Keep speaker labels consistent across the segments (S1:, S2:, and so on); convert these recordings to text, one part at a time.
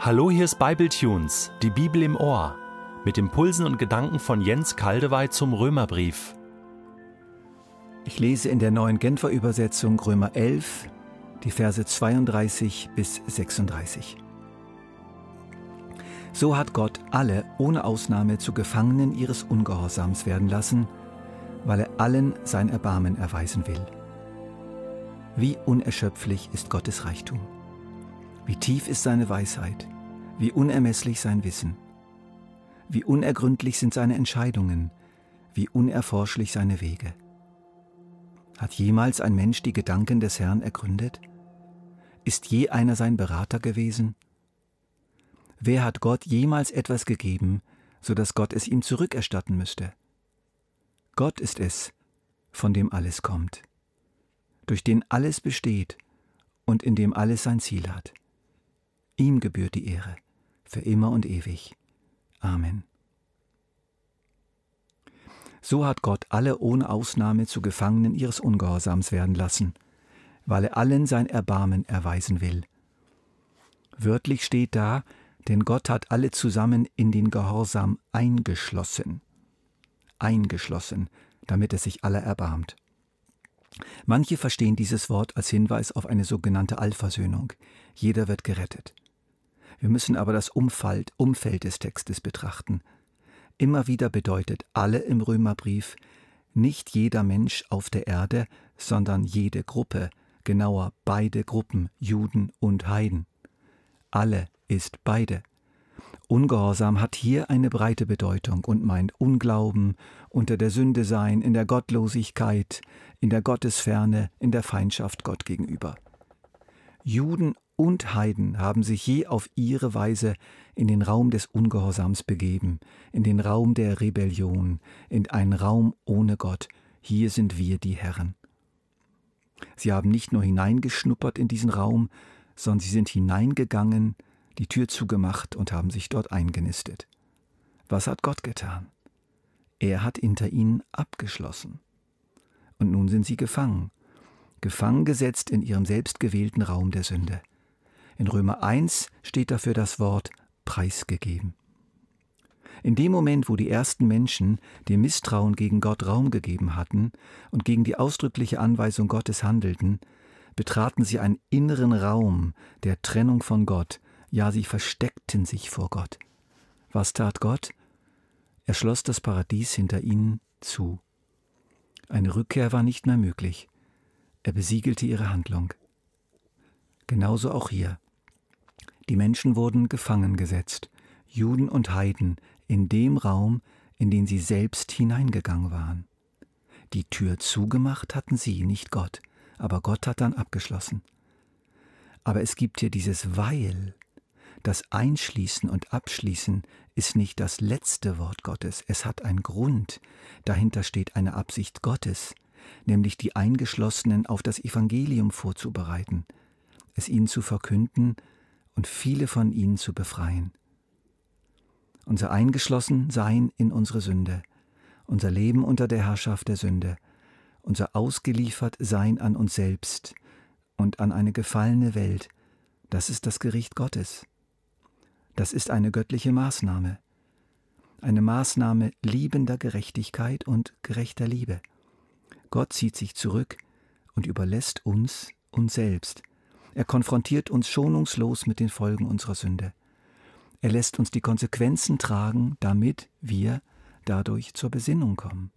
S1: Hallo, hier ist Bibletunes, die Bibel im Ohr, mit Impulsen und Gedanken von Jens Kaldewey zum Römerbrief.
S2: Ich lese in der neuen Genfer Übersetzung Römer 11, die Verse 32 bis 36. So hat Gott alle ohne Ausnahme zu Gefangenen ihres Ungehorsams werden lassen, weil er allen sein Erbarmen erweisen will. Wie unerschöpflich ist Gottes Reichtum. Wie tief ist seine Weisheit, wie unermesslich sein Wissen. Wie unergründlich sind seine Entscheidungen, wie unerforschlich seine Wege. Hat jemals ein Mensch die Gedanken des Herrn ergründet? Ist je einer sein Berater gewesen? Wer hat Gott jemals etwas gegeben, so dass Gott es ihm zurückerstatten müsste? Gott ist es, von dem alles kommt, durch den alles besteht und in dem alles sein Ziel hat. Ihm gebührt die Ehre, für immer und ewig. Amen. So hat Gott alle ohne Ausnahme zu Gefangenen ihres Ungehorsams werden lassen, weil er allen sein Erbarmen erweisen will. Wörtlich steht da, denn Gott hat alle zusammen in den Gehorsam eingeschlossen. Eingeschlossen, damit er sich aller erbarmt. Manche verstehen dieses Wort als Hinweis auf eine sogenannte Allversöhnung. Jeder wird gerettet. Wir müssen aber das Umfeld, Umfeld des Textes betrachten. Immer wieder bedeutet alle im Römerbrief nicht jeder Mensch auf der Erde, sondern jede Gruppe, genauer beide Gruppen, Juden und Heiden. Alle ist beide. Ungehorsam hat hier eine breite Bedeutung und meint Unglauben, unter der Sünde sein, in der Gottlosigkeit, in der Gottesferne, in der Feindschaft Gott gegenüber. Juden und Heiden haben sich je auf ihre Weise in den Raum des Ungehorsams begeben, in den Raum der Rebellion, in einen Raum ohne Gott. Hier sind wir die Herren. Sie haben nicht nur hineingeschnuppert in diesen Raum, sondern sie sind hineingegangen, die Tür zugemacht und haben sich dort eingenistet. Was hat Gott getan? Er hat hinter ihnen abgeschlossen. Und nun sind sie gefangen, gefangen gesetzt in ihrem selbstgewählten Raum der Sünde. In Römer 1 steht dafür das Wort preisgegeben. In dem Moment, wo die ersten Menschen dem Misstrauen gegen Gott Raum gegeben hatten und gegen die ausdrückliche Anweisung Gottes handelten, betraten sie einen inneren Raum der Trennung von Gott, ja sie versteckten sich vor Gott. Was tat Gott? Er schloss das Paradies hinter ihnen zu. Eine Rückkehr war nicht mehr möglich. Er besiegelte ihre Handlung. Genauso auch hier. Die Menschen wurden gefangen gesetzt, Juden und Heiden, in dem Raum, in den sie selbst hineingegangen waren. Die Tür zugemacht hatten sie, nicht Gott, aber Gott hat dann abgeschlossen. Aber es gibt hier dieses Weil. Das Einschließen und Abschließen ist nicht das letzte Wort Gottes, es hat einen Grund, dahinter steht eine Absicht Gottes, nämlich die Eingeschlossenen auf das Evangelium vorzubereiten, es ihnen zu verkünden und viele von ihnen zu befreien. Unser Eingeschlossensein in unsere Sünde, unser Leben unter der Herrschaft der Sünde, unser Ausgeliefertsein an uns selbst und an eine gefallene Welt, das ist das Gericht Gottes. Das ist eine göttliche Maßnahme, eine Maßnahme liebender Gerechtigkeit und gerechter Liebe. Gott zieht sich zurück und überlässt uns uns selbst, er konfrontiert uns schonungslos mit den Folgen unserer Sünde. Er lässt uns die Konsequenzen tragen, damit wir dadurch zur Besinnung kommen.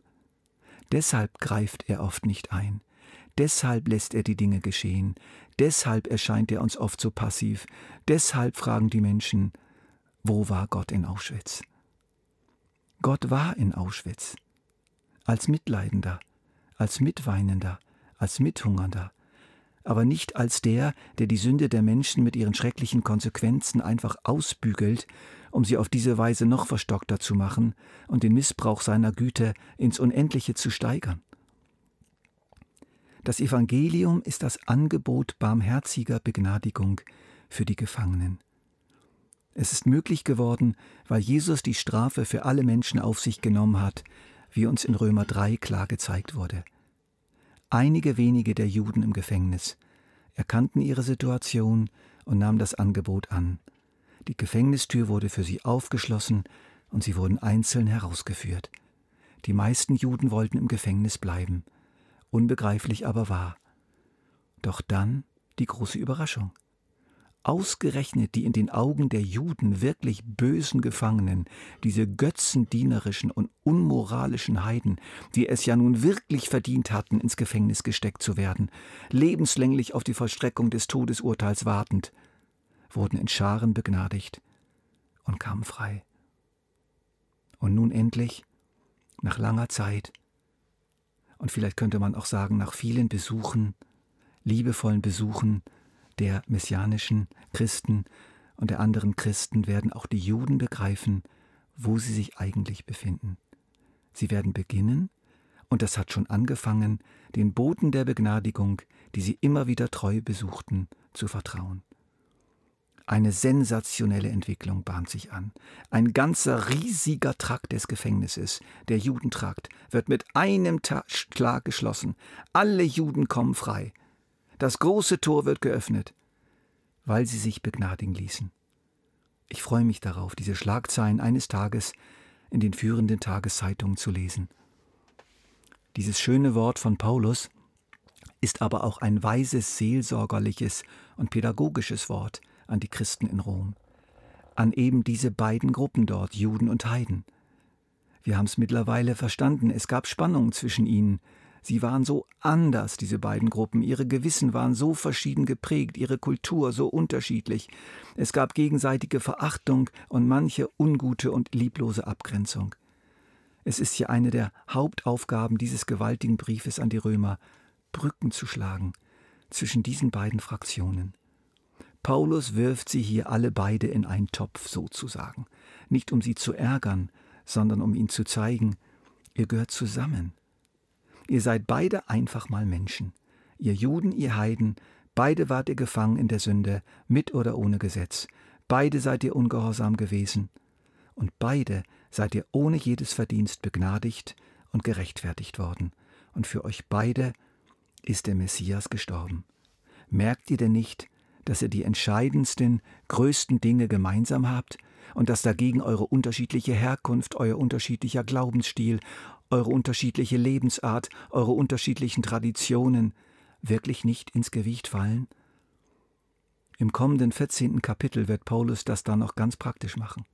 S2: Deshalb greift er oft nicht ein. Deshalb lässt er die Dinge geschehen. Deshalb erscheint er uns oft so passiv. Deshalb fragen die Menschen, wo war Gott in Auschwitz? Gott war in Auschwitz. Als Mitleidender, als Mitweinender, als Mithungernder, aber nicht als der, der die Sünde der Menschen mit ihren schrecklichen Konsequenzen einfach ausbügelt, um sie auf diese Weise noch verstockter zu machen und den Missbrauch seiner Güte ins Unendliche zu steigern. Das Evangelium ist das Angebot barmherziger Begnadigung für die Gefangenen. Es ist möglich geworden, weil Jesus die Strafe für alle Menschen auf sich genommen hat, wie uns in Römer 3 klar gezeigt wurde. Einige wenige der Juden im Gefängnis erkannten ihre Situation und nahmen das Angebot an. Die Gefängnistür wurde für sie aufgeschlossen und sie wurden einzeln herausgeführt. Die meisten Juden wollten im Gefängnis bleiben, unbegreiflich aber wahr. Doch dann die große Überraschung. Ausgerechnet die in den Augen der Juden wirklich bösen Gefangenen, diese götzendienerischen und unmoralischen Heiden, die es ja nun wirklich verdient hatten, ins Gefängnis gesteckt zu werden, lebenslänglich auf die Vollstreckung des Todesurteils wartend, wurden in Scharen begnadigt und kamen frei. Und nun endlich, nach langer Zeit, und vielleicht könnte man auch sagen, nach vielen Besuchen, liebevollen Besuchen, der messianischen Christen und der anderen Christen werden auch die Juden begreifen, wo sie sich eigentlich befinden. Sie werden beginnen, und das hat schon angefangen, den Boten der Begnadigung, die sie immer wieder treu besuchten, zu vertrauen. Eine sensationelle Entwicklung bahnt sich an. Ein ganzer riesiger Trakt des Gefängnisses, der Judentrakt, wird mit einem Schlag geschlossen. Alle Juden kommen frei. Das große Tor wird geöffnet, weil sie sich begnadigen ließen. Ich freue mich darauf, diese Schlagzeilen eines Tages in den führenden Tageszeitungen zu lesen. Dieses schöne Wort von Paulus ist aber auch ein weises, seelsorgerliches und pädagogisches Wort an die Christen in Rom, an eben diese beiden Gruppen dort, Juden und Heiden. Wir haben es mittlerweile verstanden, es gab Spannungen zwischen ihnen, Sie waren so anders, diese beiden Gruppen, ihre Gewissen waren so verschieden geprägt, ihre Kultur so unterschiedlich. Es gab gegenseitige Verachtung und manche ungute und lieblose Abgrenzung. Es ist hier eine der Hauptaufgaben dieses gewaltigen Briefes an die Römer, Brücken zu schlagen zwischen diesen beiden Fraktionen. Paulus wirft sie hier alle beide in einen Topf sozusagen, nicht um sie zu ärgern, sondern um ihnen zu zeigen, ihr gehört zusammen. Ihr seid beide einfach mal Menschen. Ihr Juden, ihr Heiden, beide wart ihr gefangen in der Sünde, mit oder ohne Gesetz. Beide seid ihr ungehorsam gewesen. Und beide seid ihr ohne jedes Verdienst begnadigt und gerechtfertigt worden. Und für euch beide ist der Messias gestorben. Merkt ihr denn nicht, dass ihr die entscheidendsten, größten Dinge gemeinsam habt und dass dagegen eure unterschiedliche Herkunft, euer unterschiedlicher Glaubensstil, eure unterschiedliche Lebensart, eure unterschiedlichen Traditionen wirklich nicht ins Gewicht fallen? Im kommenden 14. Kapitel wird Paulus das dann noch ganz praktisch machen.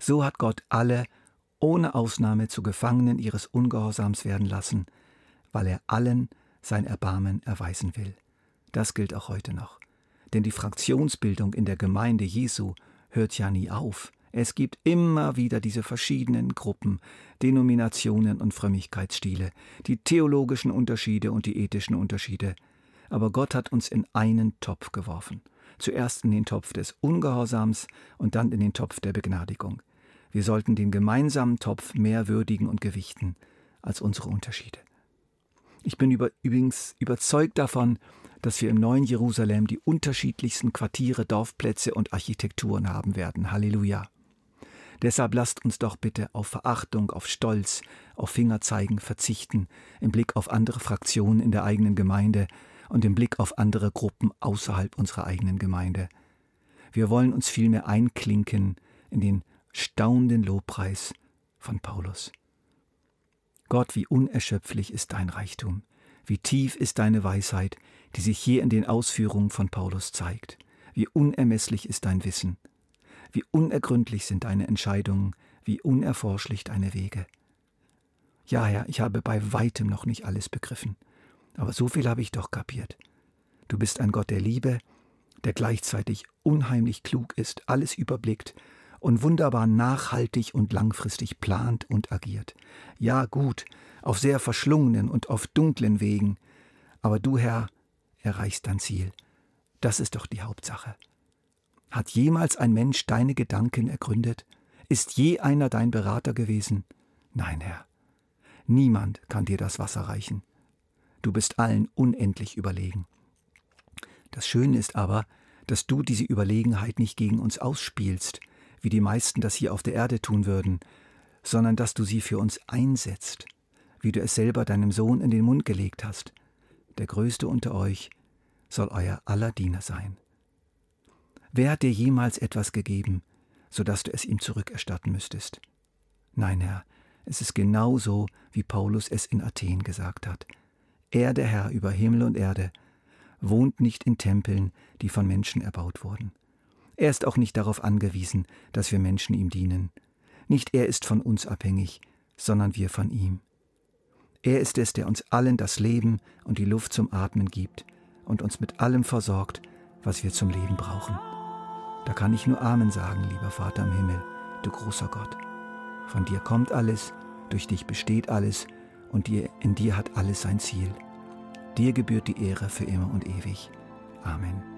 S2: So hat Gott alle ohne Ausnahme zu Gefangenen ihres Ungehorsams werden lassen, weil er allen sein Erbarmen erweisen will. Das gilt auch heute noch. Denn die Fraktionsbildung in der Gemeinde Jesu hört ja nie auf. Es gibt immer wieder diese verschiedenen Gruppen, Denominationen und Frömmigkeitsstile, die theologischen Unterschiede und die ethischen Unterschiede. Aber Gott hat uns in einen Topf geworfen. Zuerst in den Topf des Ungehorsams und dann in den Topf der Begnadigung. Wir sollten den gemeinsamen Topf mehr würdigen und gewichten als unsere Unterschiede. Ich bin über, übrigens überzeugt davon, dass wir im neuen Jerusalem die unterschiedlichsten Quartiere, Dorfplätze und Architekturen haben werden. Halleluja. Deshalb lasst uns doch bitte auf Verachtung, auf Stolz, auf Fingerzeigen verzichten, im Blick auf andere Fraktionen in der eigenen Gemeinde und im Blick auf andere Gruppen außerhalb unserer eigenen Gemeinde. Wir wollen uns vielmehr einklinken in den staunenden Lobpreis von Paulus. Gott, wie unerschöpflich ist dein Reichtum, wie tief ist deine Weisheit, die sich hier in den Ausführungen von Paulus zeigt, wie unermesslich ist dein Wissen. Wie unergründlich sind deine Entscheidungen, wie unerforschlich deine Wege. Ja, Herr, ich habe bei weitem noch nicht alles begriffen, aber so viel habe ich doch kapiert. Du bist ein Gott der Liebe, der gleichzeitig unheimlich klug ist, alles überblickt und wunderbar nachhaltig und langfristig plant und agiert. Ja, gut, auf sehr verschlungenen und auf dunklen Wegen, aber du, Herr, erreichst dein Ziel. Das ist doch die Hauptsache. Hat jemals ein Mensch deine Gedanken ergründet? Ist je einer dein Berater gewesen? Nein, Herr. Niemand kann dir das Wasser reichen. Du bist allen unendlich überlegen. Das Schöne ist aber, dass du diese Überlegenheit nicht gegen uns ausspielst, wie die meisten das hier auf der Erde tun würden, sondern dass du sie für uns einsetzt, wie du es selber deinem Sohn in den Mund gelegt hast. Der Größte unter euch soll euer aller Diener sein. Wer hat dir jemals etwas gegeben, so dass du es ihm zurückerstatten müsstest? Nein, Herr, es ist genau so, wie Paulus es in Athen gesagt hat. Er, der Herr über Himmel und Erde, wohnt nicht in Tempeln, die von Menschen erbaut wurden. Er ist auch nicht darauf angewiesen, dass wir Menschen ihm dienen. Nicht er ist von uns abhängig, sondern wir von ihm. Er ist es, der uns allen das Leben und die Luft zum Atmen gibt und uns mit allem versorgt, was wir zum Leben brauchen. Da kann ich nur Amen sagen, lieber Vater im Himmel, du großer Gott. Von dir kommt alles, durch dich besteht alles und in dir hat alles sein Ziel. Dir gebührt die Ehre für immer und ewig. Amen.